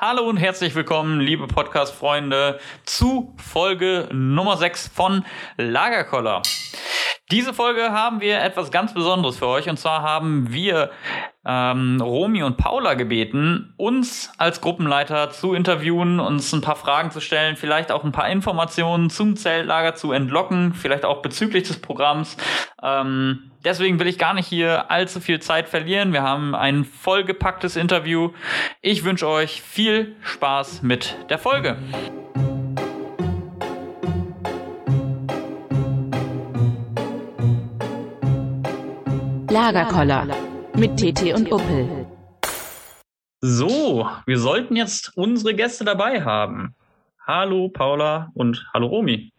Hallo und herzlich willkommen, liebe Podcast-Freunde, zu Folge Nummer 6 von Lagerkoller. Diese Folge haben wir etwas ganz Besonderes für euch und zwar haben wir ähm, Romy und Paula gebeten, uns als Gruppenleiter zu interviewen, uns ein paar Fragen zu stellen, vielleicht auch ein paar Informationen zum Zeltlager zu entlocken, vielleicht auch bezüglich des Programms. Ähm, deswegen will ich gar nicht hier allzu viel Zeit verlieren. Wir haben ein vollgepacktes Interview. Ich wünsche euch viel Spaß mit der Folge. Lagerkoller mit TT und Uppel. So, wir sollten jetzt unsere Gäste dabei haben. Hallo Paula und hallo Romy.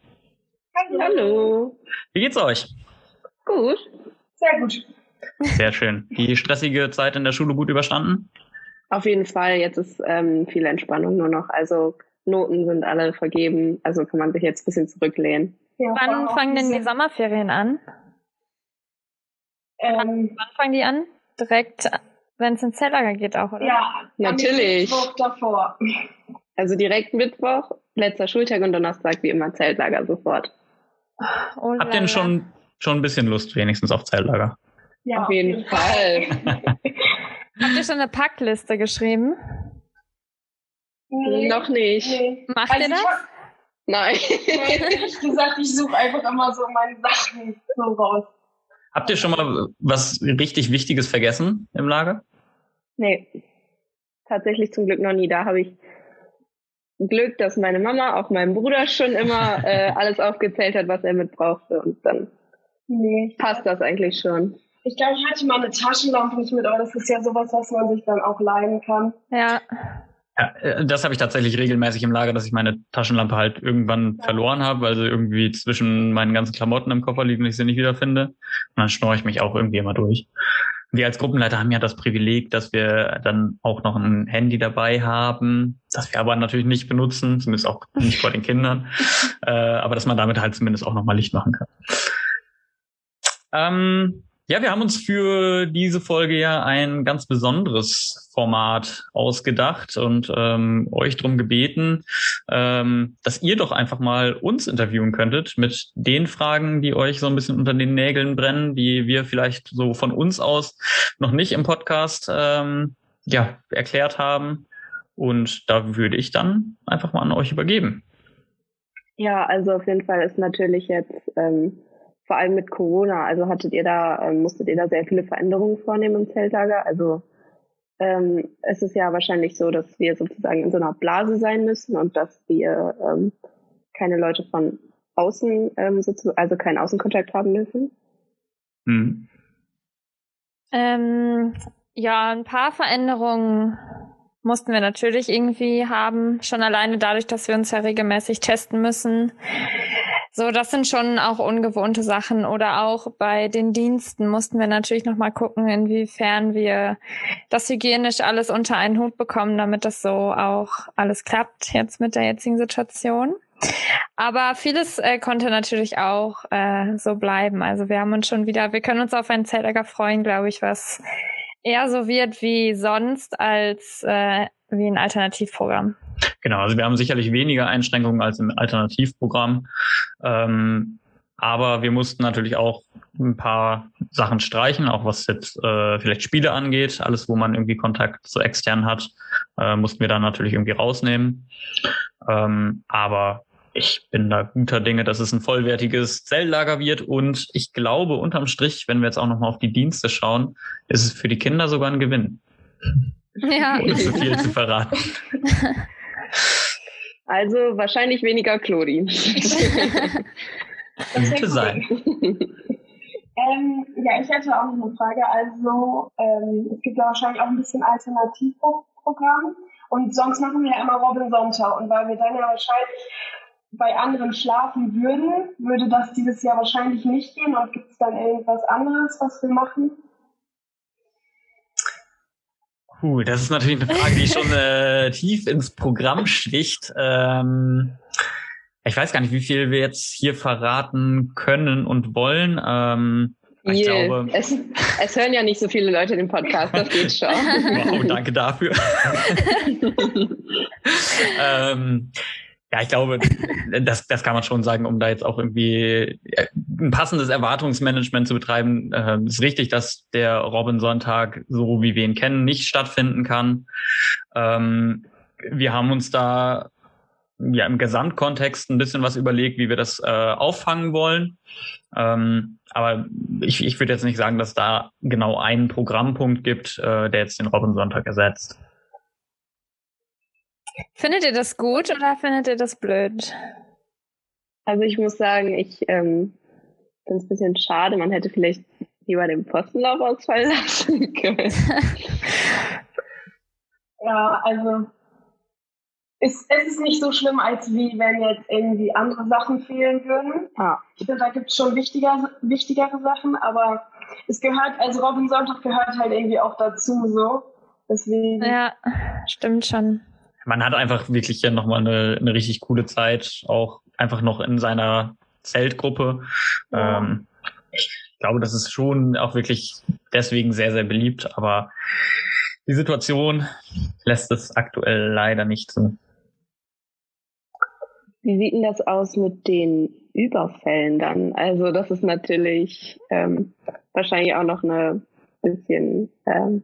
Hallo. Wie geht's euch? Gut. Sehr gut. Sehr schön. Die stressige Zeit in der Schule gut überstanden? Auf jeden Fall. Jetzt ist ähm, viel Entspannung nur noch. Also Noten sind alle vergeben. Also kann man sich jetzt ein bisschen zurücklehnen. Ja, Wann fangen denn die Sommerferien an? Ähm, Wann fangen die an? Direkt, wenn es ins Zelllager geht auch, oder? ja, Natürlich. Am Mittwoch davor. Also direkt Mittwoch, letzter Schultag und Donnerstag wie immer Zeltlager sofort. Oh, Habt ihr denn schon, schon ein bisschen Lust wenigstens auf Zeltlager? Ja, Auf jeden Fall. Habt ihr schon eine Packliste geschrieben? Nee, Noch nicht. Nee. Macht Also ihr das? ich hab, Nein. ehrlich gesagt, ich suche einfach immer so meine Sachen so raus. Habt ihr schon mal was richtig Wichtiges vergessen im Lager? nee. Tatsächlich zum Glück noch nie. Da habe ich Glück, dass meine Mama auch meinem Bruder schon immer äh, alles aufgezählt hat, was er mit brauchte. Und dann Nee. passt das eigentlich schon. Ich glaube, ich hatte mal eine Taschenlampe nicht mit, aber das ist ja sowas, was man sich dann auch leihen kann. Ja. Ja, äh, das habe ich tatsächlich regelmäßig im Lager, dass ich meine Taschenlampe halt irgendwann Ja. verloren habe, weil sie irgendwie zwischen meinen ganzen Klamotten im Koffer liegen und ich sie nicht wiederfinde. Und dann schnorre ich mich auch irgendwie immer durch. Wir als Gruppenleiter haben ja das Privileg, dass wir dann auch noch ein Handy dabei haben, das wir aber natürlich nicht benutzen, zumindest auch nicht vor den Kindern, äh, aber dass man damit halt zumindest auch nochmal Licht machen kann. Ähm, ja, wir haben uns für diese Folge ja ein ganz besonderes Format ausgedacht und ähm, euch drum gebeten, ähm, dass ihr doch einfach mal uns interviewen könntet mit den Fragen, die euch so ein bisschen unter den Nägeln brennen, die wir vielleicht so von uns aus noch nicht im Podcast ähm, ja, erklärt haben. Und da würde ich dann einfach mal an euch übergeben. Ja, also auf jeden Fall ist natürlich jetzt ähm, vor allem mit Corona, also hattet ihr da, ähm, musstet ihr da sehr viele Veränderungen vornehmen im Zeltlager? Also ähm, es ist ja wahrscheinlich so, dass wir sozusagen in so einer Blase sein müssen und dass wir ähm, keine Leute von außen, ähm, sozusagen, also keinen Außenkontakt haben dürfen. Hm. Ähm, ja, ein paar Veränderungen mussten wir natürlich irgendwie haben. Schon alleine dadurch, dass wir uns ja regelmäßig testen müssen. So, das sind schon auch ungewohnte Sachen. Oder auch bei den Diensten mussten wir natürlich nochmal gucken, inwiefern wir das hygienisch alles unter einen Hut bekommen, damit das so auch alles klappt jetzt mit der jetzigen Situation. Aber vieles äh, konnte natürlich auch äh, so bleiben. Also wir haben uns schon wieder, wir können uns auf ein Zeltlager freuen, glaube ich, was eher so wird wie sonst als äh, wie ein Alternativprogramm. Genau, also wir haben sicherlich weniger Einschränkungen als im Alternativprogramm. Ähm, aber wir mussten natürlich auch ein paar Sachen streichen, auch was jetzt äh, vielleicht Spiele angeht. Alles, wo man irgendwie Kontakt zu extern hat, äh, mussten wir dann natürlich irgendwie rausnehmen. Ähm, aber ich bin da guter Dinge, dass es ein vollwertiges Zelllager wird. Und ich glaube, unterm Strich, wenn wir jetzt auch nochmal auf die Dienste schauen, ist es für die Kinder sogar ein Gewinn. Ja. Ohne zu viel zu verraten. Also wahrscheinlich weniger Chlori. Könnte sein. Ähm, ja, ich hätte auch noch eine Frage. Also, ähm, es gibt ja wahrscheinlich auch ein bisschen Alternativprogramm. Und sonst machen wir ja immer Robin Sonntag. Und weil wir dann ja wahrscheinlich bei anderen schlafen würden, würde das dieses Jahr wahrscheinlich nicht gehen. Und gibt es dann irgendwas anderes, was wir machen? Puh, das ist natürlich eine Frage, die schon äh, tief ins Programm sticht. Ähm, ich weiß gar nicht, wie viel wir jetzt hier verraten können und wollen. Ähm, Ich glaube, es, es hören ja nicht so viele Leute den Podcast, das geht schon. wow, danke dafür. ähm, ja, ich glaube, das, das kann man schon sagen, um da jetzt auch irgendwie äh, ein passendes Erwartungsmanagement zu betreiben. Äh, ist richtig, dass der Robin-Sonntag, so wie wir ihn kennen, nicht stattfinden kann. Ähm, wir haben uns da ja im Gesamtkontext ein bisschen was überlegt, wie wir das äh, auffangen wollen. Ähm, aber ich, ich würde jetzt nicht sagen, dass da genau einen Programmpunkt gibt, äh, der jetzt den Robin-Sonntag ersetzt. Findet ihr das gut oder findet ihr das blöd? Also ich muss sagen, ich ähm, finde es ein bisschen schade. Man hätte vielleicht lieber den Postenlauf ausfallen lassen können. ja, also es, es ist nicht so schlimm, als wie wenn jetzt irgendwie andere Sachen fehlen würden. Ah. Ich finde, da gibt es schon wichtiger, wichtigere Sachen, aber es gehört, also Robin Sonntag gehört halt irgendwie auch dazu so. Deswegen. Ja, stimmt schon man hat einfach wirklich ja nochmal eine, eine richtig coole Zeit, auch einfach noch in seiner Zeltgruppe. Ja. Ähm, ich glaube, das ist schon auch wirklich deswegen sehr, sehr beliebt, aber die Situation lässt es aktuell leider nicht zu. Wie sieht denn das aus mit den Überfällen dann? Also das ist natürlich ähm, wahrscheinlich auch noch eine bisschen ähm,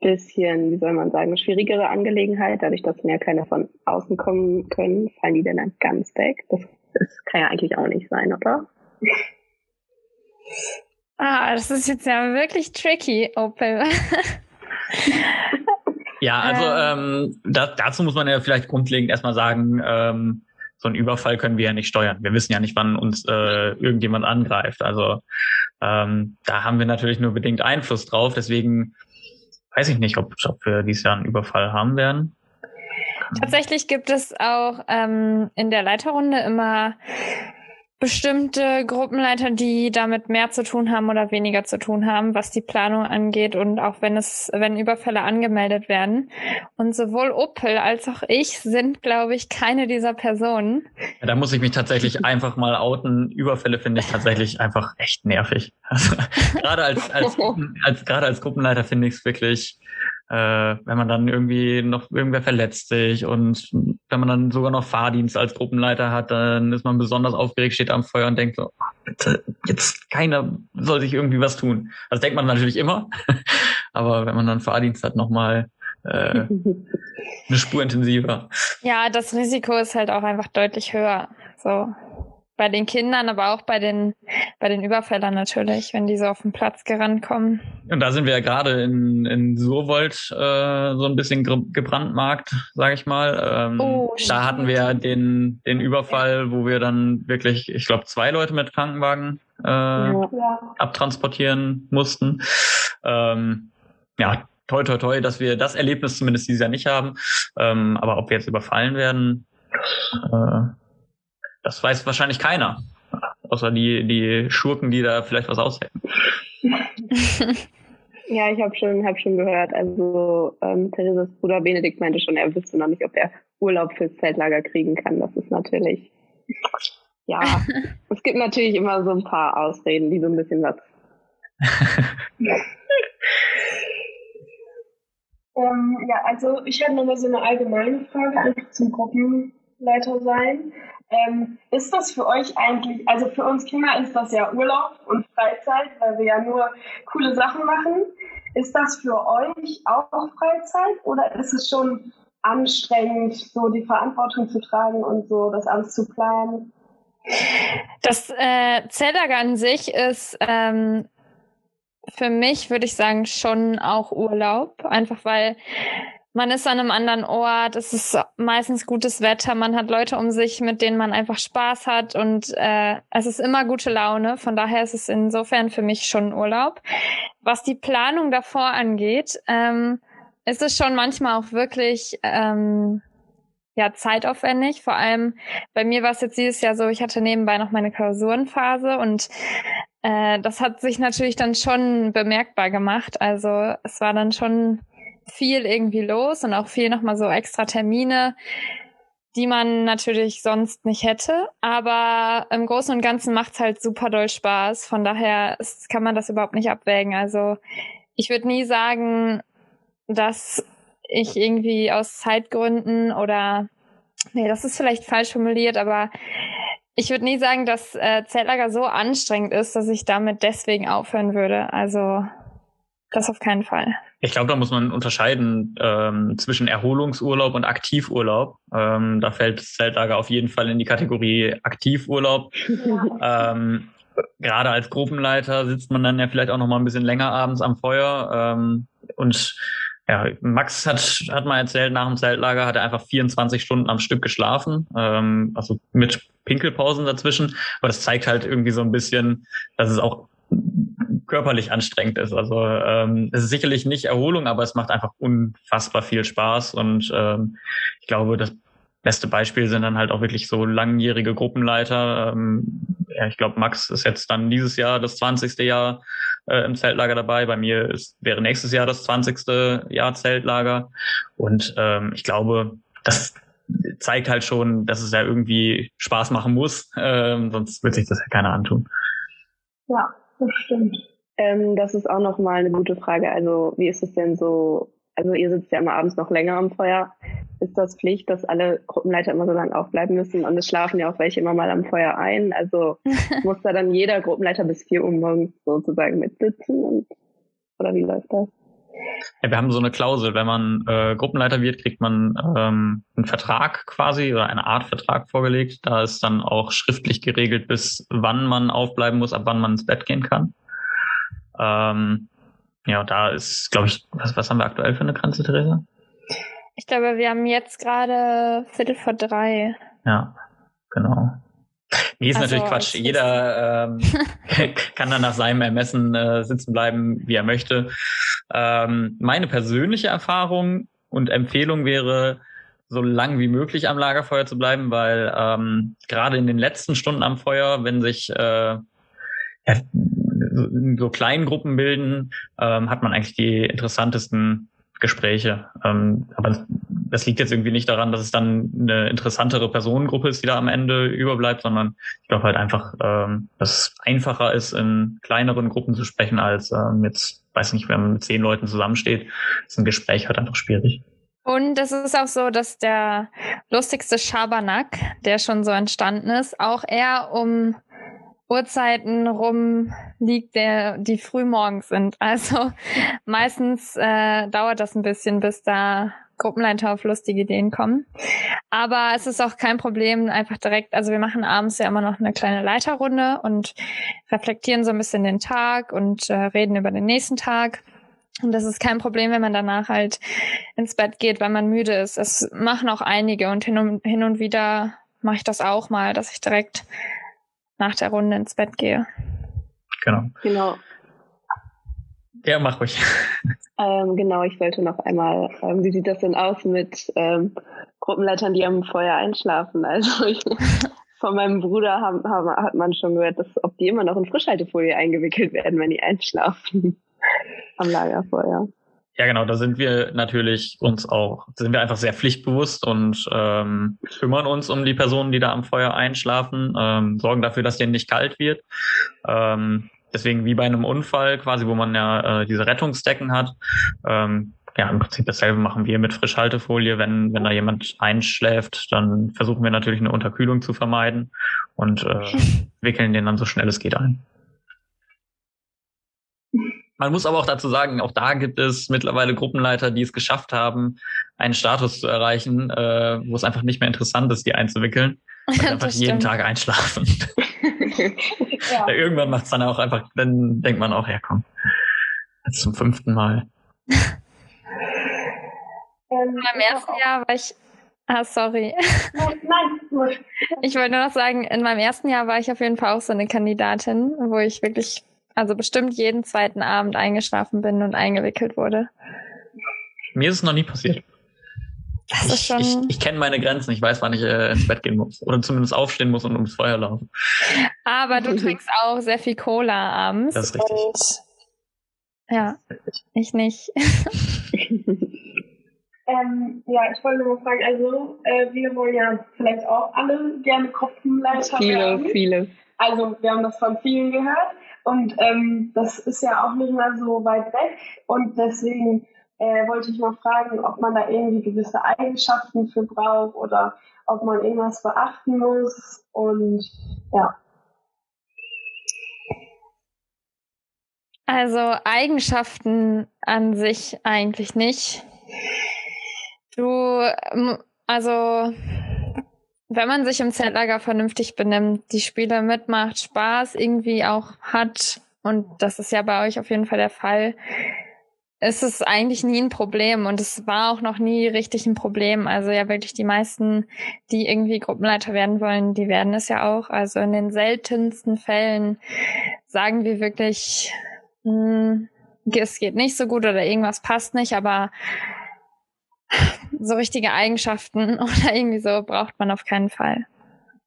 bisschen, wie soll man sagen, schwierigere Angelegenheit. Dadurch, dass ja keine von außen kommen können, fallen die dann ganz weg. Das, das kann ja eigentlich auch nicht sein, oder? Ah, das ist jetzt ja wirklich tricky, Opel. ja, also ähm, da, dazu muss man ja vielleicht grundlegend erstmal sagen, ähm, so einen Überfall können wir ja nicht steuern. Wir wissen ja nicht, wann uns äh, irgendjemand angreift. Also ähm, da haben wir natürlich nur bedingt Einfluss drauf. Deswegen weiß ich nicht, ob, ob wir dieses Jahr einen Überfall haben werden. Tatsächlich gibt es auch ähm, in der Leiterrunde immer bestimmte Gruppenleiter, die damit mehr zu tun haben oder weniger zu tun haben, was die Planung angeht und auch wenn es, wenn Überfälle angemeldet werden. Und sowohl Opel als auch ich sind, glaube ich, keine dieser Personen. Ja, da muss ich mich tatsächlich einfach mal outen. Überfälle finde ich tatsächlich einfach echt nervig. Also, gerade als, als, als, gerade als Gruppenleiter finde ich es wirklich äh, wenn man dann irgendwie noch irgendwer verletzt sich und wenn man dann sogar noch Fahrdienst als Gruppenleiter hat, dann ist man besonders aufgeregt, steht am Feuer und denkt so, oh, bitte, jetzt keiner soll sich irgendwie was tun. Das denkt man natürlich immer, aber wenn man dann Fahrdienst hat, nochmal äh, eine Spur intensiver. Ja, das Risiko ist halt auch einfach deutlich höher. So bei den Kindern, aber auch bei den, bei den Überfällern natürlich, wenn die so auf den Platz gerannt kommen. Und da sind wir ja gerade in, in Surwold äh, so ein bisschen gebrandmarkt, sage ich mal. Ähm, oh, da hatten wir ja den, den Überfall, wo wir dann wirklich, ich glaube, zwei Leute mit Krankenwagen äh, ja. abtransportieren mussten. Ähm, ja, toi, toi, toi, dass wir das Erlebnis zumindest dieses Jahr nicht haben. Ähm, aber ob wir jetzt überfallen werden, äh, das weiß wahrscheinlich keiner. Außer die, die Schurken, die da vielleicht was aushecken. ja, ich habe schon, hab schon gehört. Also ähm, Thereses Bruder Benedikt meinte schon, er wüsste noch nicht, ob er Urlaub fürs Zeltlager kriegen kann. Das ist natürlich, ja, es gibt natürlich immer so ein paar Ausreden, die so ein bisschen was. ähm, ja, also ich habe nochmal so eine allgemeine Frage einfach zum Gruppenleiter sein. Ähm, ist das für euch eigentlich, also für uns Kinder ist das ja Urlaub und Freizeit, weil wir ja nur coole Sachen machen. Ist das für euch auch Freizeit oder ist es schon anstrengend, so die Verantwortung zu tragen und so das alles zu planen? Das äh, Zeltlager an sich ist ähm, für mich, würde ich sagen, schon auch Urlaub, einfach weil man ist an einem anderen Ort, es ist meistens gutes Wetter, man hat Leute um sich, mit denen man einfach Spaß hat und äh, es ist immer gute Laune. Von daher ist es insofern für mich schon Urlaub. Was die Planung davor angeht, ähm, ist es schon manchmal auch wirklich ähm, ja zeitaufwendig. Vor allem bei mir war es jetzt dieses Jahr so, ich hatte nebenbei noch meine Klausurenphase und äh, das hat sich natürlich dann schon bemerkbar gemacht. Also es war dann schon viel irgendwie los und auch viel nochmal so extra Termine, die man natürlich sonst nicht hätte. Aber im Großen und Ganzen macht's halt super doll Spaß. Von daher ist, kann man das überhaupt nicht abwägen. Also ich würde nie sagen, dass ich irgendwie aus Zeitgründen oder nee, das ist vielleicht falsch formuliert, aber ich würde nie sagen, dass äh, Zeltlager so anstrengend ist, dass ich damit deswegen aufhören würde. Also das auf keinen Fall. Ich glaube, da muss man unterscheiden ähm, zwischen Erholungsurlaub und Aktivurlaub. Ähm, da fällt das Zeltlager auf jeden Fall in die Kategorie Aktivurlaub. ähm, Gerade als Gruppenleiter sitzt man dann ja vielleicht auch noch mal ein bisschen länger abends am Feuer. Ähm, und ja, Max hat, hat mal erzählt, nach dem Zeltlager hat er einfach 24 Stunden am Stück geschlafen, ähm, also mit Pinkelpausen dazwischen. Aber das zeigt halt irgendwie so ein bisschen, dass es auch körperlich anstrengend ist. Also ähm, es ist sicherlich nicht Erholung, aber es macht einfach unfassbar viel Spaß. Und ähm, ich glaube, das beste Beispiel sind dann halt auch wirklich so langjährige Gruppenleiter. Ähm, ja, ich glaube, Max ist jetzt dann dieses Jahr das 20. Jahr äh, im Zeltlager dabei. Bei mir ist, wäre nächstes Jahr das 20. Jahr Zeltlager. Und ähm, ich glaube, das zeigt halt schon, dass es ja irgendwie Spaß machen muss. Ähm, sonst wird sich das ja keiner antun. Ja, das stimmt. Ähm, das ist auch nochmal eine gute Frage. Also wie ist es denn so? Also ihr sitzt ja immer abends noch länger am Feuer. Ist das Pflicht, dass alle Gruppenleiter immer so lange aufbleiben müssen? Und es schlafen ja auch welche immer mal am Feuer ein. Also muss da dann jeder Gruppenleiter bis vier Uhr morgens sozusagen mitsitzen? Und, oder wie läuft das? Ja, wir haben so eine Klausel, wenn man äh, Gruppenleiter wird, kriegt man ähm, einen Vertrag quasi oder eine Art Vertrag vorgelegt. Da ist dann auch schriftlich geregelt, bis wann man aufbleiben muss, ab wann man ins Bett gehen kann. Ähm, ja, da ist, glaube ich, was, was haben wir aktuell für eine Grenze, Theresa? Ich glaube, wir haben jetzt gerade Viertel vor drei. Ja, genau. Nee, ist also, natürlich Quatsch. Jeder ähm, kann dann nach seinem Ermessen äh, sitzen bleiben, wie er möchte. Ähm, meine persönliche Erfahrung und Empfehlung wäre, so lang wie möglich am Lagerfeuer zu bleiben, weil ähm, gerade in den letzten Stunden am Feuer, wenn sich äh, ja, so kleinen Gruppen bilden, ähm, hat man eigentlich die interessantesten Gespräche. Ähm, aber das liegt jetzt irgendwie nicht daran, dass es dann eine interessantere Personengruppe ist, die da am Ende überbleibt, sondern ich glaube halt einfach, ähm, dass es einfacher ist, in kleineren Gruppen zu sprechen, als ähm, jetzt, weiß nicht, wenn man mit zehn Leuten zusammensteht, ist ein Gespräch halt einfach schwierig. Und es ist auch so, dass der lustigste Schabernack, der schon so entstanden ist, auch eher um Uhrzeiten rum liegt, der, die früh morgens sind. Also meistens äh, dauert das ein bisschen, bis da Gruppenleiter auf lustige Ideen kommen. Aber es ist auch kein Problem, einfach direkt, also wir machen abends ja immer noch eine kleine Leiterrunde und reflektieren so ein bisschen den Tag und äh, reden über den nächsten Tag. Und das ist kein Problem, wenn man danach halt ins Bett geht, weil man müde ist. Es machen auch einige und hin und, hin und wieder mache ich das auch mal, dass ich direkt nach der Runde ins Bett gehe. Genau. Genau. Ja, mach ruhig. Ähm, genau, ich wollte noch einmal, ähm, wie sieht das denn aus mit ähm, Gruppenleitern, die am Feuer einschlafen? Also ich, von meinem Bruder haben, haben, hat man schon gehört, dass ob die immer noch in Frischhaltefolie eingewickelt werden, wenn die einschlafen am Lagerfeuer. Ja, genau, da sind wir natürlich uns auch, sind wir einfach sehr pflichtbewusst und ähm, kümmern uns um die Personen, die da am Feuer einschlafen, ähm, sorgen dafür, dass denen nicht kalt wird. Ähm, deswegen wie bei einem Unfall quasi, wo man ja äh, diese Rettungsdecken hat. Ähm, ja, im Prinzip dasselbe machen wir mit Frischhaltefolie. Wenn, wenn da jemand einschläft, dann versuchen wir natürlich eine Unterkühlung zu vermeiden und äh, wickeln den dann so schnell es geht ein. Man muss aber auch dazu sagen, auch da gibt es mittlerweile Gruppenleiter, die es geschafft haben, einen Status zu erreichen, äh, wo es einfach nicht mehr interessant ist, die einzuwickeln. Weil einfach jeden Tag einschlafen. ja. Irgendwann macht es dann auch einfach, dann denkt man auch, ja komm, jetzt zum fünften Mal. Ähm, Beim ersten Jahr war ich Ah, sorry. Nein, nein, Ich wollte nur noch sagen, in meinem ersten Jahr war ich auf jeden Fall auch so eine Kandidatin, wo ich wirklich also bestimmt jeden zweiten Abend eingeschlafen bin und eingewickelt wurde. Mir ist es noch nie passiert. Das ist schon... Ich, ich, ich kenne meine Grenzen. Ich weiß, wann ich äh, ins Bett gehen muss. Oder zumindest aufstehen muss und ums Feuer laufen. Aber du trinkst auch sehr viel Cola abends. Das ist richtig. Und ja, ich nicht. Ähm, ja, ich wollte nur fragen, also äh, wir wollen ja vielleicht auch alle gerne Gruppenleiter Viele, werden. viele. Also wir haben das von vielen gehört und ähm, das ist ja auch nicht mehr so weit weg und deswegen äh, wollte ich mal fragen, ob man da irgendwie gewisse Eigenschaften für braucht oder ob man irgendwas beachten muss und ja. Also Eigenschaften an sich eigentlich nicht. Du, ähm, also wenn man sich im Zeltlager vernünftig benimmt, die Spiele mitmacht, Spaß irgendwie auch hat, und das ist ja bei euch auf jeden Fall der Fall, ist es eigentlich nie ein Problem und es war auch noch nie richtig ein Problem. Also ja wirklich die meisten, die irgendwie Gruppenleiter werden wollen, die werden es ja auch. Also in den seltensten Fällen sagen wir wirklich, hm, es geht nicht so gut oder irgendwas passt nicht, aber so richtige Eigenschaften oder irgendwie so braucht man auf keinen Fall.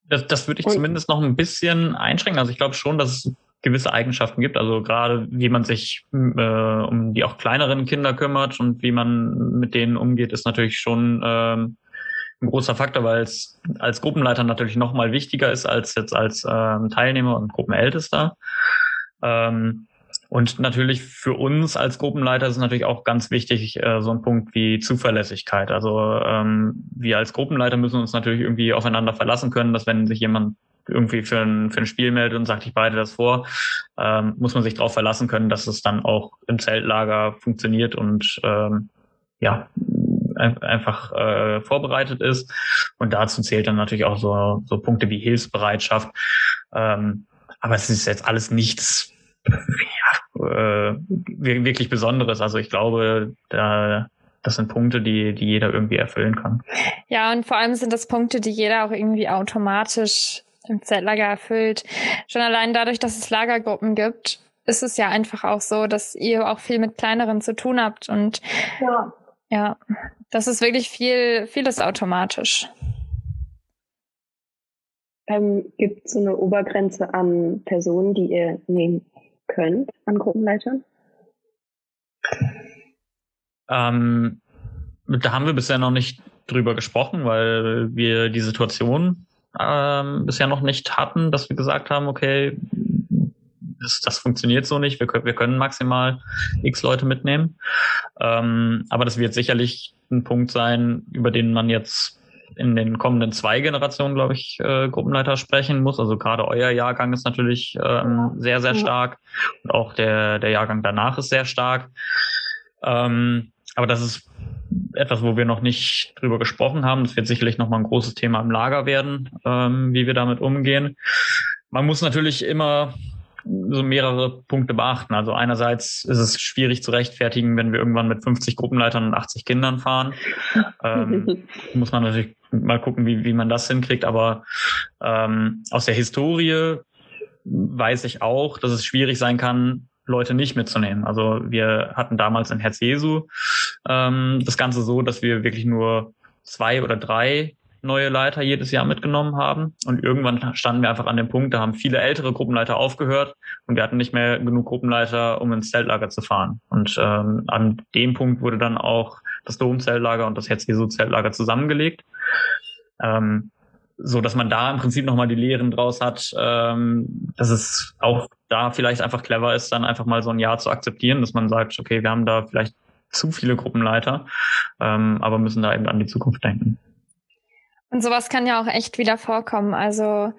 Das, das würde ich zumindest noch ein bisschen einschränken. Also ich glaube schon, dass es gewisse Eigenschaften gibt. Also gerade wie man sich äh, um die auch kleineren Kinder kümmert und wie man mit denen umgeht, ist natürlich schon ähm, ein großer Faktor, weil es als Gruppenleiter natürlich noch mal wichtiger ist als jetzt als ähm, Teilnehmer und Gruppenältester. Ähm, und natürlich für uns als Gruppenleiter ist natürlich auch ganz wichtig, äh, so ein Punkt wie Zuverlässigkeit. Also ähm, wir als Gruppenleiter müssen uns natürlich irgendwie aufeinander verlassen können, dass wenn sich jemand irgendwie für ein, für ein Spiel meldet und sagt, ich bereite das vor, ähm, muss man sich darauf verlassen können, dass es dann auch im Zeltlager funktioniert und ähm, ja, einfach äh, vorbereitet ist. Und dazu zählt dann natürlich auch so, so Punkte wie Hilfsbereitschaft. Ähm, aber es ist jetzt alles nichts ja, äh, wirklich Besonderes. Also ich glaube, da, das sind Punkte, die, die jeder irgendwie erfüllen kann. Ja, und vor allem sind das Punkte, die jeder auch irgendwie automatisch im Zeltlager erfüllt. Schon allein dadurch, dass es Lagergruppen gibt, ist es ja einfach auch so, dass ihr auch viel mit kleineren zu tun habt und Ja. ja, das ist wirklich viel, vieles automatisch. Ähm, Gibt es so eine Obergrenze an Personen, die ihr nehmen könnt, an Gruppenleitern? Ähm, da haben wir bisher noch nicht drüber gesprochen, weil wir die Situation ähm, bisher noch nicht hatten, dass wir gesagt haben, okay, das, das funktioniert so nicht, wir, können wir können maximal x Leute mitnehmen. Ähm, aber das wird sicherlich ein Punkt sein, über den man jetzt in den kommenden zwei Generationen, glaube ich, äh, Gruppenleiter sprechen muss. Also gerade euer Jahrgang ist natürlich ähm, sehr, sehr stark und auch der, der Jahrgang danach ist sehr stark. Ähm, aber das ist etwas, wo wir noch nicht drüber gesprochen haben. Das wird sicherlich nochmal ein großes Thema im Lager werden, ähm, wie wir damit umgehen. Man muss natürlich immer so mehrere Punkte beachten. Also einerseits ist es schwierig zu rechtfertigen, wenn wir irgendwann mit 50 Gruppenleitern und 80 Kindern fahren. Ähm, muss man natürlich mal gucken, wie, wie man das hinkriegt. Aber ähm, aus der Historie weiß ich auch, dass es schwierig sein kann, Leute nicht mitzunehmen. Also wir hatten damals in Herz Jesu ähm, das Ganze so, dass wir wirklich nur zwei oder drei neue Leiter jedes Jahr mitgenommen haben. Und irgendwann standen wir einfach an dem Punkt, da haben viele ältere Gruppenleiter aufgehört und wir hatten nicht mehr genug Gruppenleiter, um ins Zeltlager zu fahren. Und ähm, an dem Punkt wurde dann auch das Domzeltlager und das Herz-Jesu-Zeltlager zusammengelegt. Ähm, so dass man da im Prinzip nochmal die Lehren draus hat, ähm, dass es auch da vielleicht einfach clever ist, dann einfach mal so ein Jahr zu akzeptieren, dass man sagt, okay, wir haben da vielleicht zu viele Gruppenleiter, ähm, aber müssen da eben an die Zukunft denken. Und sowas kann ja auch echt wieder vorkommen. Also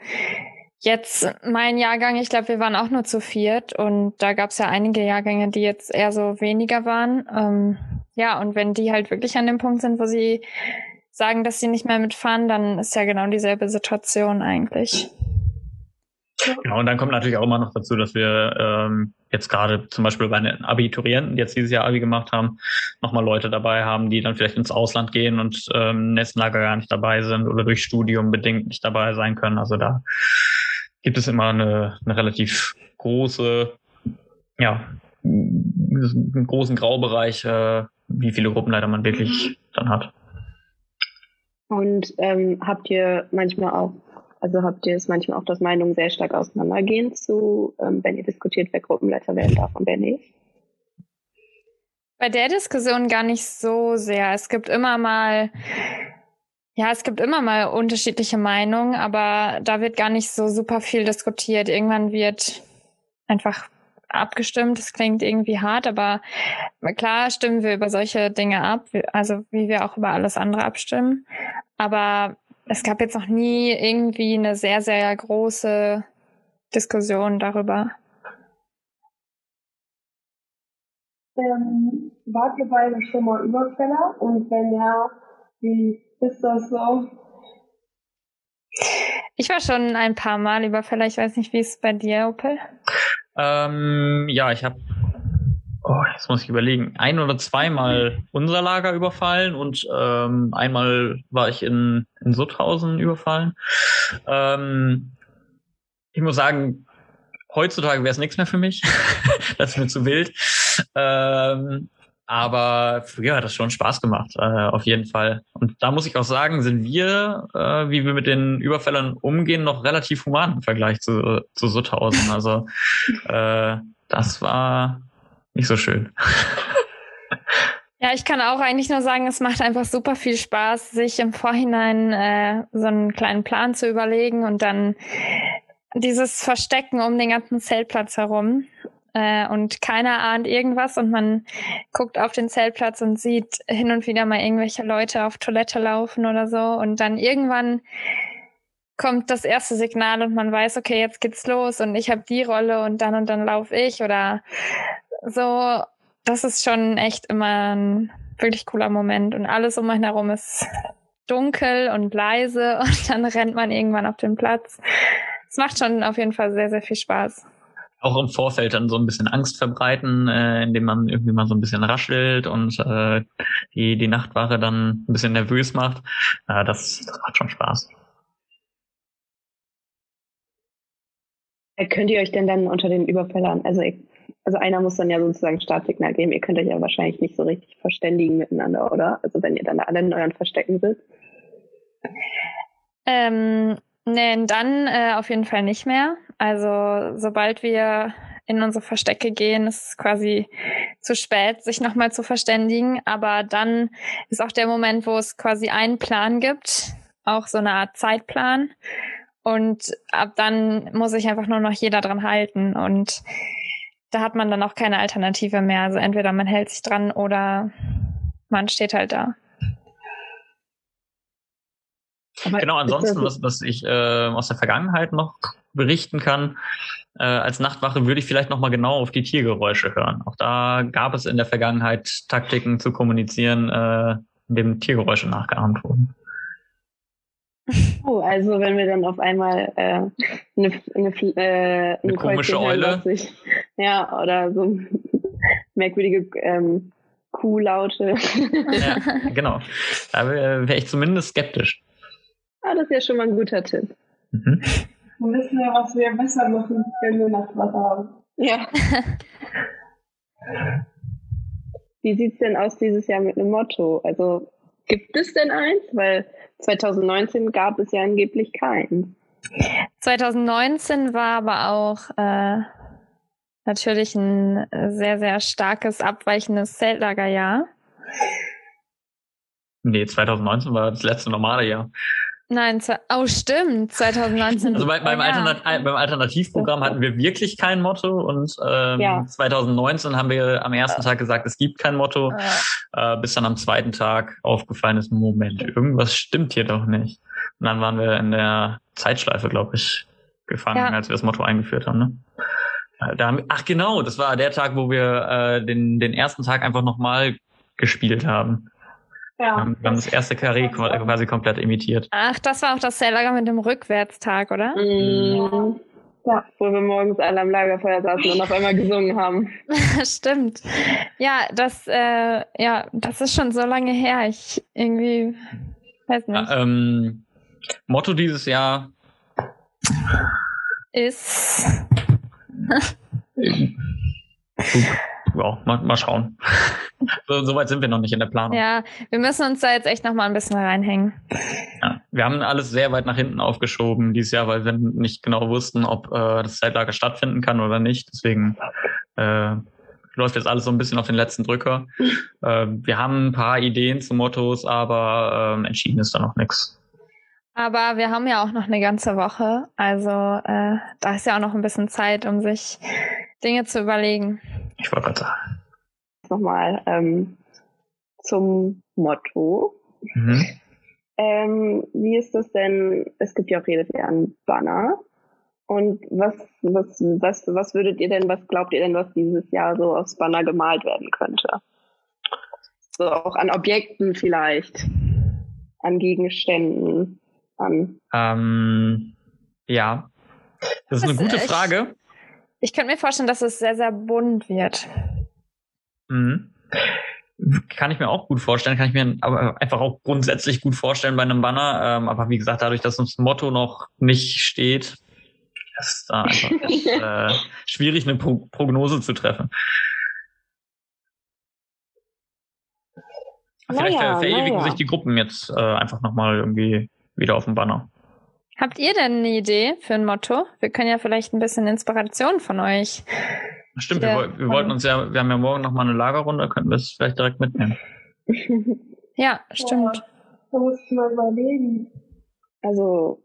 jetzt mein Jahrgang, ich glaube, wir waren auch nur zu viert und da gab es ja einige Jahrgänge, die jetzt eher so weniger waren. Ähm, ja, und wenn die halt wirklich an dem Punkt sind, wo sie sagen, dass sie nicht mehr mitfahren, dann ist ja genau dieselbe Situation eigentlich. Genau, und dann kommt natürlich auch immer noch dazu, dass wir ähm, jetzt gerade zum Beispiel bei den Abiturienten, die jetzt dieses Jahr Abi gemacht haben, nochmal Leute dabei haben, die dann vielleicht ins Ausland gehen und ähm, Netzlager gar nicht dabei sind oder durch Studium bedingt nicht dabei sein können. Also da gibt es immer eine, eine relativ große, ja, einen großen Graubereich, äh, wie viele Gruppenleiter man wirklich dann hat. Und ähm, habt ihr manchmal auch, also habt ihr es manchmal auch, dass Meinungen sehr stark auseinandergehen zu, ähm, wenn ihr diskutiert, wer Gruppenleiter werden darf und wer nicht? bei der Diskussion gar nicht so sehr. Es gibt immer mal, ja, es gibt immer mal unterschiedliche Meinungen, aber da wird gar nicht so super viel diskutiert. Irgendwann wird einfach abgestimmt. Das klingt irgendwie hart, aber klar stimmen wir über solche Dinge ab, also wie wir auch über alles andere abstimmen. Aber es gab jetzt noch nie irgendwie eine sehr, sehr große Diskussion darüber. Ähm, wart ihr beide schon mal Überfäller? Und wenn ja, wie ist das so? Ich war schon ein paar Mal Überfäller. Ich weiß nicht, wie ist es bei dir, Opel? Ähm, ja, ich habe, oh, jetzt muss ich überlegen, ein oder zweimal unser Lager überfallen und ähm, einmal war ich in, in Sutthausen überfallen. Ähm, ich muss sagen, heutzutage wäre es nichts mehr für mich. das ist mir zu wild. Ähm, aber früher hat das schon Spaß gemacht, äh, auf jeden Fall. Und da muss ich auch sagen, sind wir, äh, wie wir mit den Überfällern umgehen, noch relativ human im Vergleich zu, zu Sutthausen. Also äh, das war nicht so schön. Ja, ich kann auch eigentlich nur sagen, es macht einfach super viel Spaß, sich im Vorhinein äh, so einen kleinen Plan zu überlegen und dann dieses Verstecken um den ganzen Zeltplatz herum äh, und keiner ahnt irgendwas und man guckt auf den Zeltplatz und sieht hin und wieder mal irgendwelche Leute auf Toilette laufen oder so und dann irgendwann kommt das erste Signal und man weiß, okay, jetzt geht's los und ich habe die Rolle und dann und dann laufe ich oder so. Das ist schon echt immer ein wirklich cooler Moment und alles um einen herum ist dunkel und leise und dann rennt man irgendwann auf den Platz. Es macht schon auf jeden Fall sehr, sehr viel Spaß auch im Vorfeld dann so ein bisschen Angst verbreiten, äh, indem man irgendwie mal so ein bisschen raschelt und äh, die, die Nachtwache dann ein bisschen nervös macht. Äh, das, das macht schon Spaß. Äh, könnt ihr euch denn dann unter den Überfällern, also, also einer muss dann ja sozusagen Startsignal geben, ihr könnt euch ja wahrscheinlich nicht so richtig verständigen miteinander, oder? Also wenn ihr dann alle in euren Verstecken sitzt. Ähm, nee, dann äh, auf jeden Fall nicht mehr. Also sobald wir in unsere Verstecke gehen, ist es quasi zu spät, sich nochmal zu verständigen. Aber dann ist auch der Moment, wo es quasi einen Plan gibt, auch so eine Art Zeitplan. Und ab dann muss sich einfach nur noch jeder dran halten. Und da hat man dann auch keine Alternative mehr. Also entweder man hält sich dran oder man steht halt da. Aber genau, ansonsten, was, was ich äh, aus der Vergangenheit noch berichten kann, äh, als Nachtwache würde ich vielleicht nochmal genau auf die Tiergeräusche hören. Auch da gab es in der Vergangenheit Taktiken zu kommunizieren, äh, in dem Tiergeräusche nachgeahmt wurden. Oh, also wenn wir dann auf einmal äh, eine, eine, äh, eine komische Eule. Sich, ja, oder so merkwürdige ähm, Kuhlaute. ja, genau. Da wäre wär ich zumindest skeptisch. Ah, das ist ja schon mal ein guter Tipp. Mhm. Dann wissen wir, was wir besser machen, wenn wir Nachtwasser haben. Ja. Wie sieht es denn aus dieses Jahr mit einem Motto? Also gibt es denn eins? Weil 2019 gab es ja angeblich keins. 2019 war aber auch äh, natürlich ein sehr, sehr starkes, abweichendes Zeltlagerjahr. Nee, 2019 war das letzte normale Jahr. Nein, oh stimmt, 2019. Also bei, beim, oh, Alternat ja. beim Alternativprogramm hatten wir wirklich kein Motto und ähm, ja. 2019 haben wir am ersten ja. Tag gesagt, es gibt kein Motto, äh, bis dann am zweiten Tag aufgefallen ist, Moment, irgendwas stimmt hier doch nicht. Und dann waren wir in der Zeitschleife, glaube ich, gefangen, als wir das Motto eingeführt haben. Ne? Äh, da haben wir, ach genau, das war der Tag, wo wir äh, den, den ersten Tag einfach nochmal gespielt haben. Ja. Wir haben das erste Karree quasi komplett imitiert. Ach, das war auch das Lager mit dem Rückwärtstag, oder? Mhm. Ja, wo wir morgens alle am Lagerfeuer saßen und auf einmal gesungen haben. Stimmt. Ja, das, äh, ja, das ist schon so lange her. Ich irgendwie weiß nicht. Ja, ähm, Motto dieses Jahr ist. Ja, mal, mal schauen. so, so, weit sind wir noch nicht in der Planung. Ja, wir müssen uns da jetzt echt noch mal ein bisschen reinhängen. Ja, wir haben alles sehr weit nach hinten aufgeschoben dieses Jahr, weil wir nicht genau wussten, ob äh, das Zeitlager stattfinden kann oder nicht. Deswegen äh, läuft jetzt alles so ein bisschen auf den letzten Drücker. äh, wir haben ein paar Ideen zu Mottos, aber ähm, entschieden ist da noch nichts. Aber wir haben ja auch noch eine ganze Woche. Also äh, da ist ja auch noch ein bisschen Zeit, um sich Dinge zu überlegen. Ich wollte gerade sagen. Nochmal ähm, zum Motto. Mhm. Ähm, wie ist das denn? Es gibt ja auch jedes Jahr einen Banner. Und was, was, was, was würdet ihr denn, was glaubt ihr denn, was dieses Jahr so aufs Banner gemalt werden könnte? So auch an Objekten vielleicht, an Gegenständen, an. Ähm, ja, das ist eine Das gute ist echt- Frage. Ich könnte mir vorstellen, dass es sehr, sehr bunt wird. Mhm. Kann ich mir auch gut vorstellen, kann ich mir aber einfach auch grundsätzlich gut vorstellen bei einem Banner. Ähm, aber wie gesagt, dadurch, dass uns das Motto noch nicht steht, ist da einfach echt, äh, schwierig, eine Pro Prognose zu treffen. Vielleicht Naja, ver verewigen naja. sich die Gruppen jetzt äh, einfach nochmal irgendwie wieder auf dem Banner. Habt ihr denn eine Idee für ein Motto? Wir können ja vielleicht ein bisschen Inspiration von euch. Stimmt, Ja, wir, woll- wir wollten uns ja, wir haben ja morgen nochmal eine Lagerrunde, könnten wir es vielleicht direkt mitnehmen. Ja, stimmt. Da muss ich mal überlegen. Also,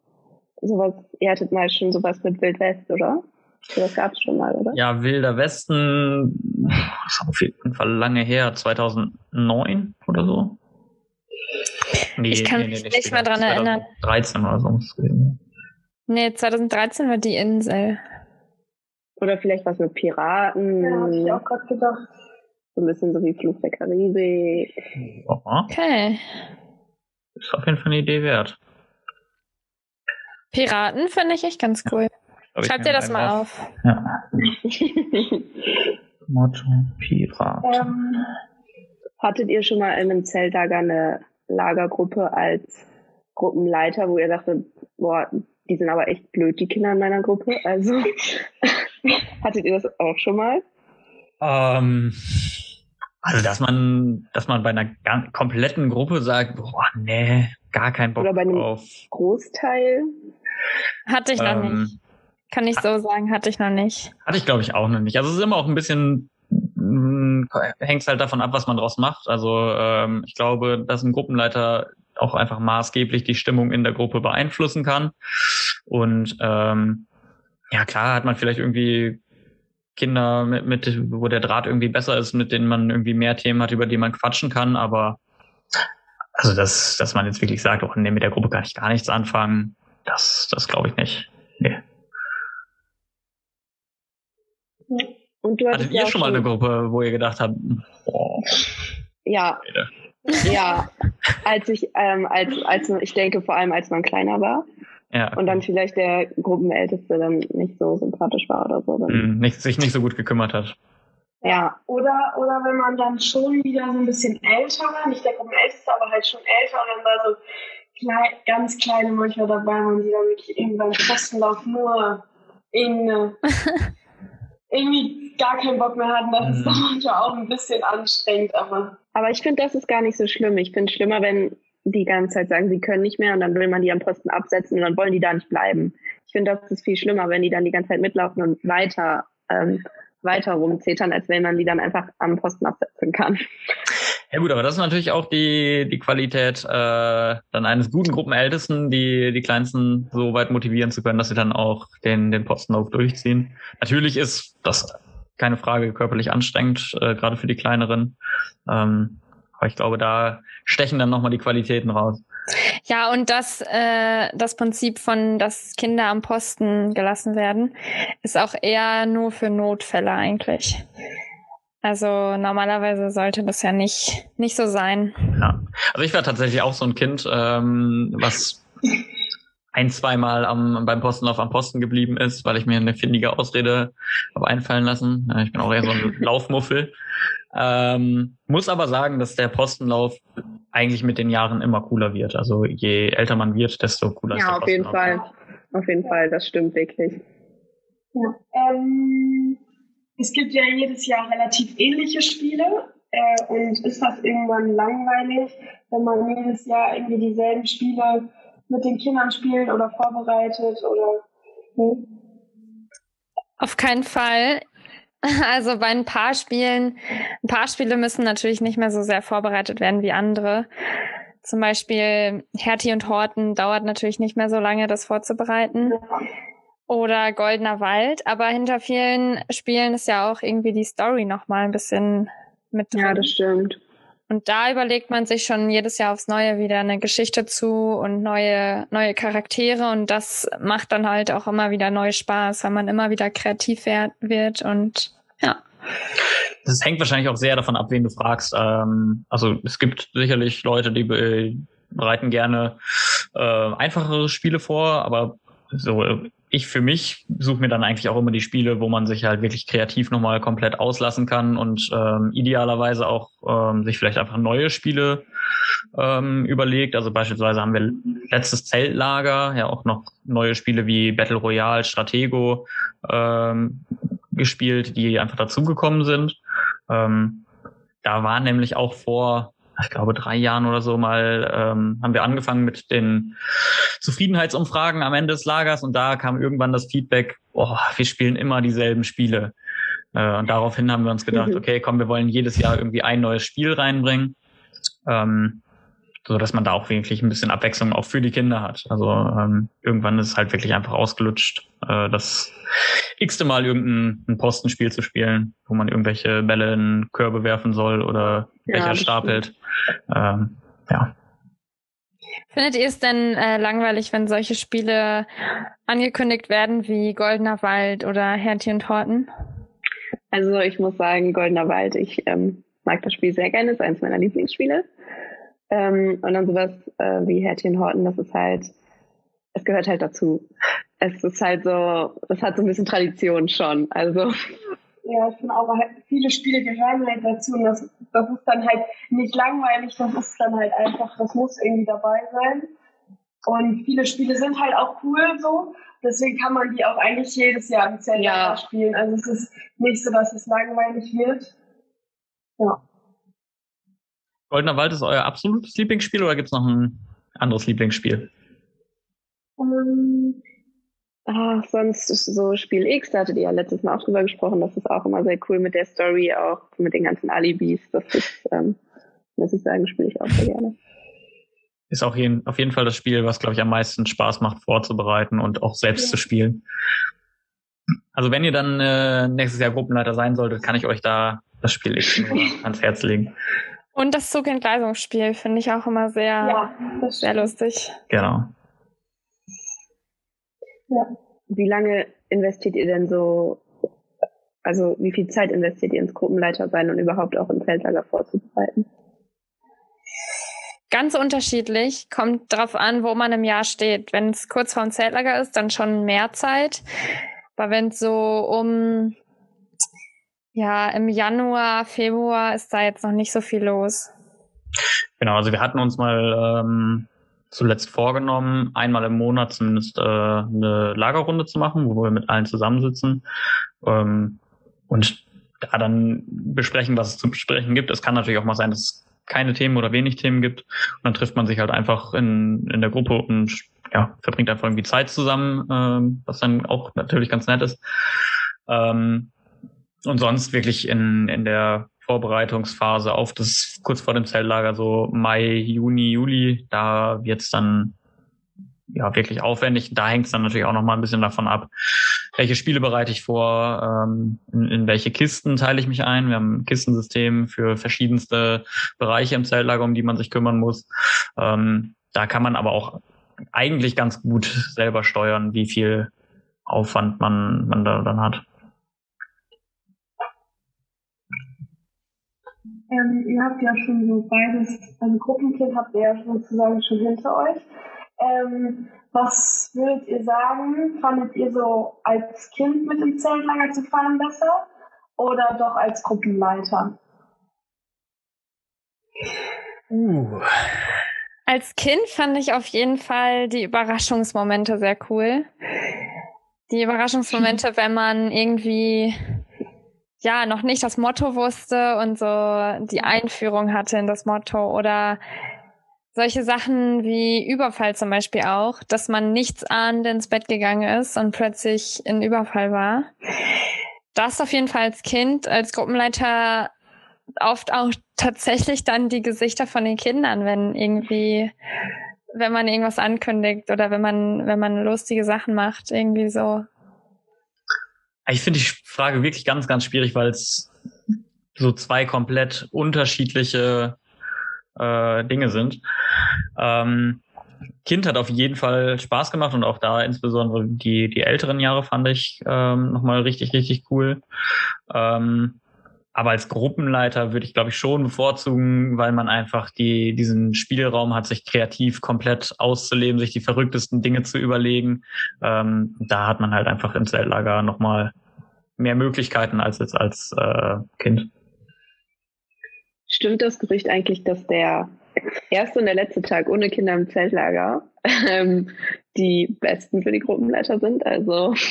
sowas, ihr hattet mal schon sowas mit Wildwest, oder? Sowas gab es schon mal, oder? Ja, Wilder Westen, das ist auf jeden Fall lange her, 2009 oder so. Nee, Ich kann mich nicht mehr dran erinnern. 13 oder so muss gewesen. Nee, 2013 war die Insel. Oder vielleicht was mit Piraten, Ja, hab ich auch gerade gedacht. so ein bisschen so wie Fluch der Karibik. Aha, Okay. ist auf jeden Fall eine Idee wert. Piraten finde ich echt ganz cool. Schreibt mir ihr das mal einfach. auf. Ja. Motto Pirat. Ähm, Hattet ihr schon mal in einem Zeltlager eine Lagergruppe als Gruppenleiter, wo ihr dachtet, boah, die sind aber echt blöd, die Kinder in meiner Gruppe? Also, hattet ihr das auch schon mal? Ähm, also, dass man, dass man bei einer kompletten Gruppe sagt, boah, nee, gar keinen Bock Oder bei einem- drauf. Großteil? Hatte ich noch Ähm, nicht. Kann ich so sagen, hatte ich noch nicht. Hatte ich, glaube ich, auch noch nicht. Also es ist immer auch ein bisschen, hängt halt davon ab, was man draus macht. Also ähm, ich glaube, dass ein Gruppenleiter auch einfach maßgeblich die Stimmung in der Gruppe beeinflussen kann. Und ähm, ja, klar hat man vielleicht irgendwie Kinder, mit, mit, wo der Draht irgendwie besser ist, mit denen man irgendwie mehr Themen hat, über die man quatschen kann. Aber also, dass, dass man jetzt wirklich sagt, oh nee, mit der Gruppe kann ich gar nichts anfangen, das, das glaube ich nicht. Nee. Und du hattest Hattet ja ihr schon mal eine Gruppe, wo ihr gedacht habt, boah, Ja, ja. Als ich, ähm, als, als, ich denke vor allem, als man kleiner war ja, und dann vielleicht der Gruppenälteste dann nicht so sympathisch war oder so. Dann, hm, nicht, sich nicht so gut gekümmert hat. Ja, oder, oder wenn man dann schon wieder so ein bisschen älter war, nicht der Gruppenälteste, aber halt schon älter und dann war so klei ganz kleine manchmal dabei waren, die dann wirklich irgendwie beim Postenlauf nur in, irgendwie gar keinen Bock mehr hatten. Das ist Mhm. dann manchmal auch ein bisschen anstrengend, aber aber ich finde, das ist gar nicht so schlimm. Ich finde es schlimmer, wenn die ganze Zeit sagen, sie können nicht mehr und dann will man die am Posten absetzen und dann wollen die da nicht bleiben. Ich finde, das ist viel schlimmer, wenn die dann die ganze Zeit mitlaufen und weiter, ähm, weiter rumzetern, als wenn man die dann einfach am Posten absetzen kann. Ja gut, aber das ist natürlich auch die, die Qualität äh, dann eines guten Gruppenältesten, die die Kleinsten so weit motivieren zu können, dass sie dann auch den, den Postenlauf durchziehen. Natürlich ist das keine Frage körperlich anstrengend, äh, gerade für die Kleineren. Ähm, aber ich glaube, da stechen dann nochmal die Qualitäten raus. Ja, und das, äh, das Prinzip von, dass Kinder am Posten gelassen werden, ist auch eher nur für Notfälle eigentlich. Also normalerweise sollte das ja nicht, nicht so sein. Ja. Also ich war tatsächlich auch so ein Kind, ähm, was ein, zweimal am, beim Postenlauf am Posten geblieben ist, weil ich mir eine findige Ausrede habe einfallen lassen. Ich bin auch eher so ein Laufmuffel. Ähm, muss aber sagen, dass der Postenlauf eigentlich mit den Jahren immer cooler wird. Also je älter man wird, desto cooler ist Ja, auf jeden. Fall. Auf jeden Fall, das stimmt wirklich. Ja. Ähm, es gibt ja jedes Jahr relativ ähnliche Spiele. Äh, und ist das irgendwann langweilig, wenn man jedes Jahr irgendwie dieselben Spiele mit den Kindern spielt oder vorbereitet oder hm? Auf keinen Fall. Also bei ein paar Spielen, ein paar Spiele müssen natürlich nicht mehr so sehr vorbereitet werden wie andere. Zum Beispiel Hertie und Horten dauert natürlich nicht mehr so lange, das vorzubereiten. Oder Goldener Wald, aber hinter vielen Spielen ist ja auch irgendwie die Story nochmal ein bisschen mit drin. Ja, das stimmt. Und da überlegt man sich schon jedes Jahr aufs Neue wieder eine Geschichte zu und neue, neue Charaktere. Und das macht dann halt auch immer wieder neu Spaß, weil man immer wieder kreativ wird und ja. Das hängt wahrscheinlich auch sehr davon ab, wen du fragst. Ähm, also es gibt sicherlich Leute, die bereiten gerne äh, einfachere Spiele vor, aber so ich für mich suche mir dann eigentlich auch immer die Spiele, wo man sich halt wirklich kreativ nochmal komplett auslassen kann und ähm, idealerweise auch ähm, sich vielleicht einfach neue Spiele ähm, überlegt. Also beispielsweise haben wir letztes Zeltlager ja auch noch neue Spiele wie Battle Royale, Stratego ähm, gespielt, die einfach dazugekommen sind. Ähm, da war nämlich auch vor ich glaube, drei Jahren oder so mal ähm, haben wir angefangen mit den Zufriedenheitsumfragen am Ende des Lagers und da kam irgendwann das Feedback, oh, wir spielen immer dieselben Spiele. Äh, und daraufhin haben wir uns gedacht, mhm. okay, komm, wir wollen jedes Jahr irgendwie ein neues Spiel reinbringen. Ähm, so dass man da auch wirklich ein bisschen Abwechslung auch für die Kinder hat. Also ähm, irgendwann ist es halt wirklich einfach ausgelutscht, äh, das x-te Mal irgendein Postenspiel zu spielen, wo man irgendwelche Bälle in Körbe werfen soll oder ja, stapelt. Ähm, ja. Findet ihr es denn äh, langweilig, wenn solche Spiele angekündigt werden wie Goldener Wald oder Hertie und Horten? Also ich muss sagen, Goldener Wald, ich ähm, mag das Spiel sehr gerne, ist eines meiner Lieblingsspiele. Ähm, und dann sowas äh, wie Hertchen Horten, das ist halt, es gehört halt dazu. Es ist halt so, das hat so ein bisschen Tradition schon. Also. Ja, ich finde auch, halt, viele Spiele gehören halt dazu und das, das ist dann halt nicht langweilig, das ist dann halt einfach, das muss irgendwie dabei sein. Und viele Spiele sind halt auch cool so. Deswegen kann man die auch eigentlich jedes Jahr im Zelda ja. spielen. Also es ist nicht so, dass es langweilig wird. Ja. Goldener Wald ist euer absolutes Lieblingsspiel oder gibt es noch ein anderes Lieblingsspiel? Um, ach, sonst ist so Spiel X, da hattet ihr ja letztes Mal auch drüber gesprochen, das ist auch immer sehr cool mit der Story, auch mit den ganzen Alibis. Das ist, ähm, muss ich sagen, spiele ich auch sehr gerne. Ist auch jeden, auf jeden Fall das Spiel, was, glaube ich, am meisten Spaß macht, vorzubereiten und auch selbst ja. zu spielen. Also wenn ihr dann äh, nächstes Jahr Gruppenleiter sein solltet, kann ich euch da das Spiel X ans Herz legen. Und das Zugentgleisungsspiel finde ich auch immer sehr, ja, sehr lustig. Genau. Ja. Wie lange investiert ihr denn so, also wie viel Zeit investiert ihr ins Gruppenleiter sein und überhaupt auch ein Zeltlager vorzubereiten? Ganz unterschiedlich, kommt darauf an, wo man im Jahr steht. Wenn es kurz vorm Zeltlager ist, dann schon mehr Zeit. Aber wenn es so um ja, im Januar, Februar ist da jetzt noch nicht so viel los. Genau, also wir hatten uns mal ähm, zuletzt vorgenommen, einmal im Monat zumindest äh, eine Lagerrunde zu machen, wo wir mit allen zusammensitzen ähm, und da dann besprechen, was es zu besprechen gibt. Es kann natürlich auch mal sein, dass es keine Themen oder wenig Themen gibt. Und dann trifft man sich halt einfach in, in der Gruppe und ja, verbringt einfach irgendwie Zeit zusammen, ähm, was dann auch natürlich ganz nett ist. Ähm, und sonst wirklich in, in der Vorbereitungsphase auf das kurz vor dem Zelllager, so Mai, Juni, Juli, da wird's dann ja wirklich aufwendig. Da hängt es dann natürlich auch noch mal ein bisschen davon ab, welche Spiele bereite ich vor, ähm, in, in welche Kisten teile ich mich ein. Wir haben ein Kistensystem für verschiedenste Bereiche im Zeltlager, um die man sich kümmern muss. Ähm, da kann man aber auch eigentlich ganz gut selber steuern, wie viel Aufwand man, man da dann hat. Ähm, ihr habt ja schon so beides, also Gruppenkind habt ihr ja sozusagen schon hinter euch. Ähm, was würdet ihr sagen? Fandet ihr so als Kind mit dem Zeltlager zu fahren besser oder doch als Gruppenleiter? Uh. Als Kind fand ich auf jeden Fall die Überraschungsmomente sehr cool. Die Überraschungsmomente, wenn man irgendwie ja noch nicht das Motto wusste und so die Einführung hatte in das Motto oder solche Sachen wie Überfall zum Beispiel auch, dass man nichts ahnend ins Bett gegangen ist und plötzlich in Überfall war. das auf jeden Fall als Kind, als Gruppenleiter oft auch tatsächlich dann die Gesichter von den Kindern, wenn irgendwie, wenn man irgendwas ankündigt oder wenn man, wenn man lustige Sachen macht, irgendwie so. Ich finde die Frage wirklich ganz, ganz schwierig, weil es so zwei komplett unterschiedliche äh, Dinge sind. Ähm, Kind hat auf jeden Fall Spaß gemacht und auch da insbesondere die, die älteren Jahre fand ich ähm, nochmal richtig, richtig cool. Ähm, aber als Gruppenleiter würde ich, glaube ich, schon bevorzugen, weil man einfach die, diesen Spielraum hat, sich kreativ komplett auszuleben, sich die verrücktesten Dinge zu überlegen. Ähm, da hat man halt einfach im Zeltlager nochmal mehr Möglichkeiten als jetzt als äh, Kind. Stimmt das Gerücht eigentlich, dass der erste und der letzte Tag ohne Kinder im Zeltlager ähm, die besten für die Gruppenleiter sind? Also.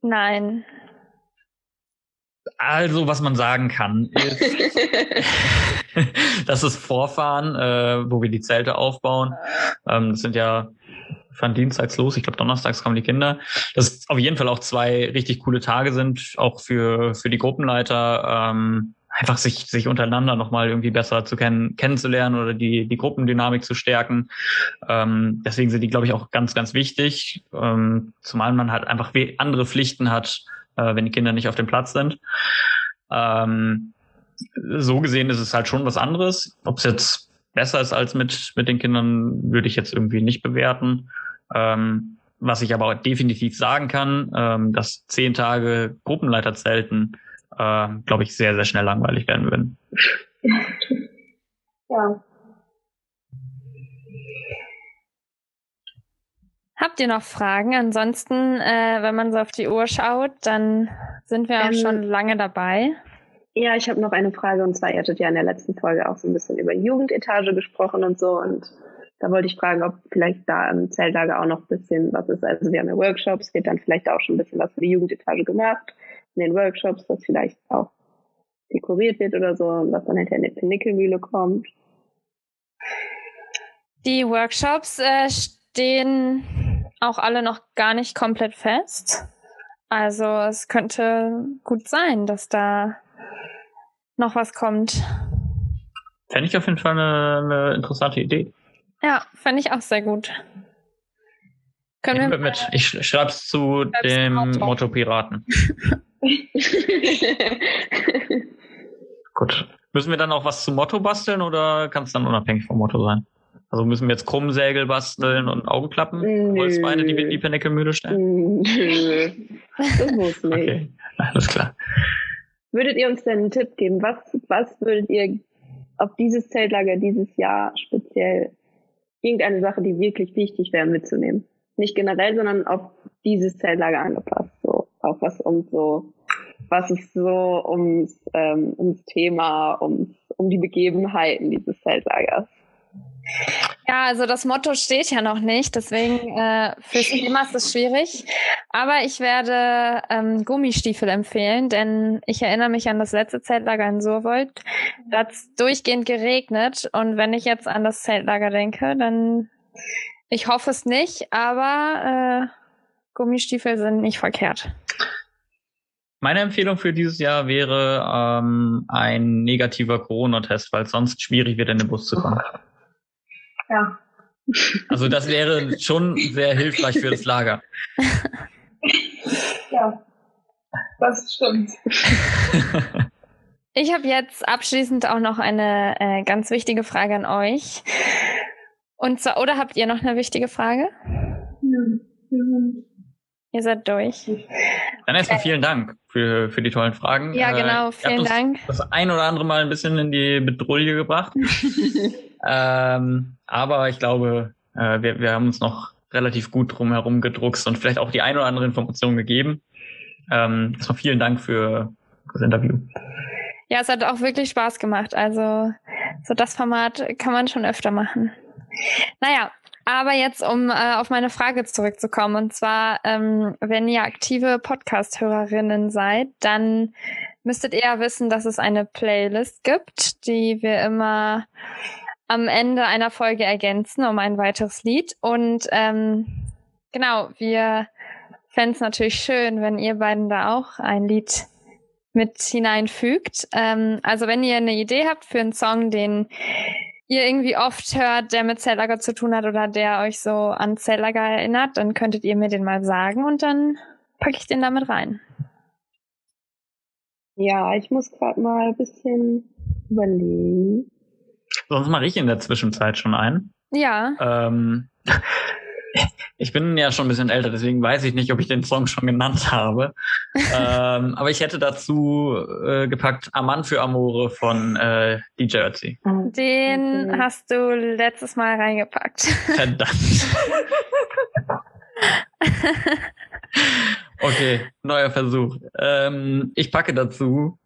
Nein. Also, was man sagen kann, ist, das ist Vorfahren, äh, wo wir die Zelte aufbauen. Ähm, das sind ja von dienstags los, ich glaube donnerstags kommen die Kinder. Das auf jeden Fall auch zwei richtig coole Tage sind, auch für, für die Gruppenleiter. Ähm, einfach sich, sich untereinander nochmal irgendwie besser zu kennen, kennenzulernen oder die, die Gruppendynamik zu stärken. Ähm, deswegen sind die, glaube ich, auch ganz, ganz wichtig. Ähm, zumal man halt einfach andere Pflichten hat, äh, wenn die Kinder nicht auf dem Platz sind. Ähm, so gesehen ist es halt schon was anderes. Ob es jetzt besser ist als mit, mit den Kindern, würde ich jetzt irgendwie nicht bewerten. Ähm, was ich aber auch definitiv sagen kann, ähm, dass zehn Tage Gruppenleiterzelten, äh, glaube ich, sehr, sehr schnell langweilig werden würden. Ja. Habt ihr noch Fragen? Ansonsten, äh, wenn man so auf die Uhr schaut, dann sind wir auch Ähm, schon lange dabei. Ja, ich habe noch eine Frage und zwar, ihr hattet ja in der letzten Folge auch so ein bisschen über Jugendetage gesprochen und so und da wollte ich fragen, ob vielleicht da im Zeltlager auch noch ein bisschen was ist. Also wir haben ja Workshops, wird dann vielleicht auch schon ein bisschen was für die Jugendetage gemacht in den Workshops, dass vielleicht auch dekoriert wird oder so und was dann hinterher in die Nickelmühle kommt. Die Workshops äh, stehen auch alle noch gar nicht komplett fest. Also es könnte gut sein, dass da noch was kommt. Fände ich auf jeden Fall eine, eine interessante Idee. Ja, fände ich auch sehr gut. Können Ich wir mit. Ich schreibe es zu Schreib's dem Motto. Motto Piraten. Gut. Müssen wir dann auch was zum Motto basteln oder kann es dann unabhängig vom Motto sein? Also müssen wir jetzt Krummsägel basteln und Augenklappen, Nö. Holzbeine, die wir in die Penecke-Mühle stellen? Nö, das muss nicht. Okay, alles klar. Würdet ihr uns denn einen Tipp geben? Was, was würdet ihr auf dieses Zeltlager dieses Jahr speziell irgendeine Sache, die wirklich wichtig wäre, mitzunehmen? Nicht generell, sondern auf dieses Zeltlager angepasst. So, auch was um so, was ist so ums, ähm, ums Thema, ums, um die Begebenheiten dieses Zeltlagers? Ja, also das Motto steht ja noch nicht, deswegen äh, fürs Thema ist es schwierig. Aber ich werde ähm, Gummistiefel empfehlen, denn ich erinnere mich an das letzte Zeltlager in Surwold. Da hat es durchgehend geregnet und wenn ich jetzt an das Zeltlager denke, dann ich hoffe es nicht, aber äh, Gummistiefel sind nicht verkehrt. Meine Empfehlung für dieses Jahr wäre ähm, ein negativer Corona-Test, weil es sonst schwierig wird, in den Bus zu kommen. Ja. Also das wäre schon sehr hilfreich für das Lager. Ja. Das stimmt. Ich habe jetzt abschließend auch noch eine äh, ganz wichtige Frage an euch. Und zwar, oder habt ihr noch eine wichtige Frage? Hm. Wir sind Ihr seid durch. Dann erstmal vielen Dank für, für die tollen Fragen. Ja, Äh, genau, vielen Dank. Das ein oder andere Mal ein bisschen in die Bedrulle gebracht. ähm, aber ich glaube, äh, wir, wir haben uns noch relativ gut drum herum gedruckst und vielleicht auch die ein oder andere Information gegeben. Ähm, erstmal vielen Dank für das Interview. Ja, es hat auch wirklich Spaß gemacht. Also, so das Format kann man schon öfter machen. Naja, aber jetzt, um äh, auf meine Frage zurückzukommen, und zwar, ähm, wenn ihr aktive Podcast-Hörerinnen seid, dann müsstet ihr ja wissen, dass es eine Playlist gibt, die wir immer am Ende einer Folge ergänzen um ein weiteres Lied. Und ähm, genau, wir fände es natürlich schön, wenn ihr beiden da auch ein Lied mit hineinfügt. Ähm, also wenn ihr eine Idee habt für einen Song, den ihr irgendwie oft hört, der mit Zellager zu tun hat oder der euch so an Zellager erinnert, dann könntet ihr mir den mal sagen und dann packe ich den damit rein. Ja, ich muss gerade mal ein bisschen überlegen. Sonst mache ich in der Zwischenzeit schon ein. Ja. Ähm, ich bin ja schon ein bisschen älter, deswegen weiß ich nicht, ob ich den Song schon genannt habe. ähm, aber ich hätte dazu äh, gepackt Aman für Amore von äh, DJ Ötzi. Den hast du letztes Mal reingepackt. Verdammt. okay, neuer Versuch. Ähm, ich packe dazu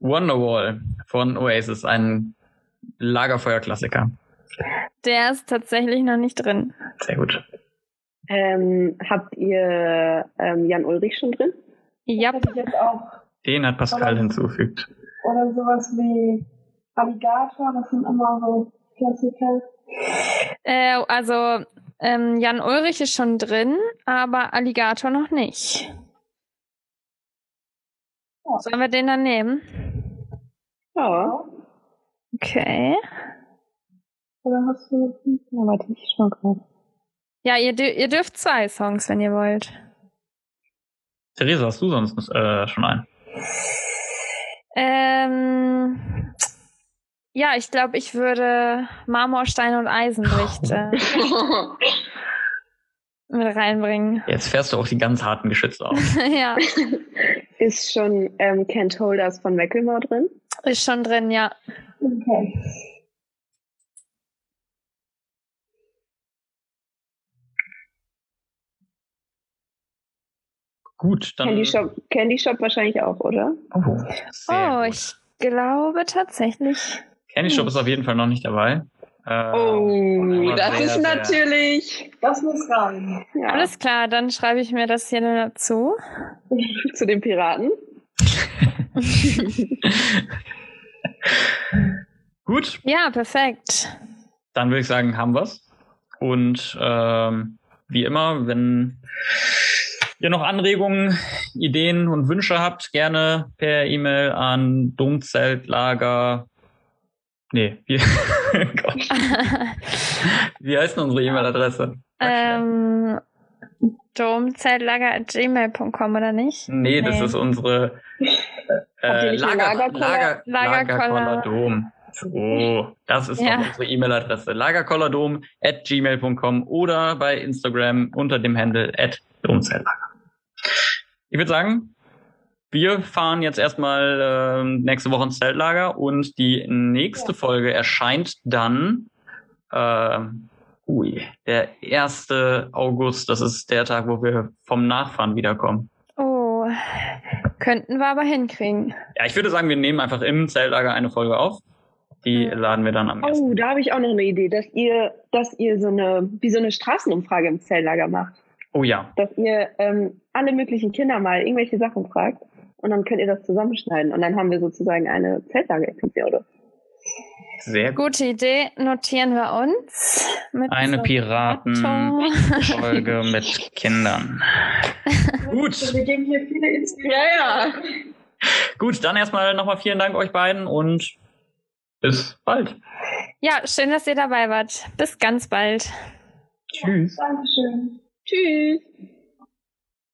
Wonderwall von Oasis, ein Lagerfeuerklassiker. Der ist tatsächlich noch nicht drin. Sehr gut. Ähm, habt ihr ähm, Jan Ulrich schon drin? Ja. Den hat Pascal hinzugefügt. Oder sowas wie Alligator, das sind immer so Klassiker. äh, also ähm, Jan Ulrich ist schon drin, aber Alligator noch nicht. Ja. Sollen wir den dann nehmen? Ja. Okay. Oder hast du Ja, warte, ich schau gerade. Ja, ihr, ihr dürft zwei Songs, wenn ihr wollt. Theresa, hast du sonst äh, schon einen? Ähm, ja, ich glaube, ich würde Marmorstein und Eisenlicht äh, mit reinbringen. Jetzt fährst du auch die ganz harten Geschütze auf. ja, Ist schon ähm, Kent Holders von Macklemore drin? Ist schon drin, ja. Okay. Gut, dann. Candy Shop, Candy Shop wahrscheinlich auch, oder? Oh, Oh, ich glaube tatsächlich. Candy Shop ist auf jeden Fall noch nicht dabei. Äh, Oh, das sehr, ist sehr- natürlich. Das muss rein. Ja, Alles klar, dann schreibe ich mir das hier dazu. zu den Piraten. Gut, Ja, perfekt. dann würde ich sagen, haben wir's. Und ähm, wie immer, wenn ihr noch Anregungen, Ideen und Wünsche habt, gerne per E-Mail an Domzeltlager. Nee, wie, wie heißt denn unsere E-Mail-Adresse? ähm, domzeltlager.gmail.com oder nicht? Nee, das Nee. ist unsere äh, Lager, Lagerkoller? Lager, Lagerkoller. Dom. So, das ist Ja. unsere E-Mail-Adresse. Lagerkollerdom at gmail.com oder bei Instagram unter dem Handle at domzeltlager. Ich würde sagen, wir fahren jetzt erstmal ähm, nächste Woche ins Zeltlager und die nächste Folge erscheint dann ähm, ui, der 1. August. Das ist der Tag, wo wir vom Nachfahren wiederkommen. Oh, könnten wir aber hinkriegen. Ja, ich würde sagen, wir nehmen einfach im Zeltlager eine Folge auf. Die laden wir dann am ersten. Oh, da habe ich auch noch eine Idee, dass ihr, dass ihr so eine, wie so eine Straßenumfrage im Zelllager macht. Oh ja, Dass ihr ähm, alle möglichen Kinder mal irgendwelche Sachen fragt und dann könnt ihr das zusammenschneiden und dann haben wir sozusagen eine Zeltlager-Episode. Sehr gut. Gute Idee, notieren wir uns. Mit Eine so Piratenfolge mit Kindern. Gut, Wir geben hier viele Inspirationen. Ja, ja. gut, dann erstmal nochmal vielen Dank euch beiden und bis bald. Ja, schön, dass ihr dabei wart. Bis ganz bald. Tschüss. Dankeschön. Tschüss.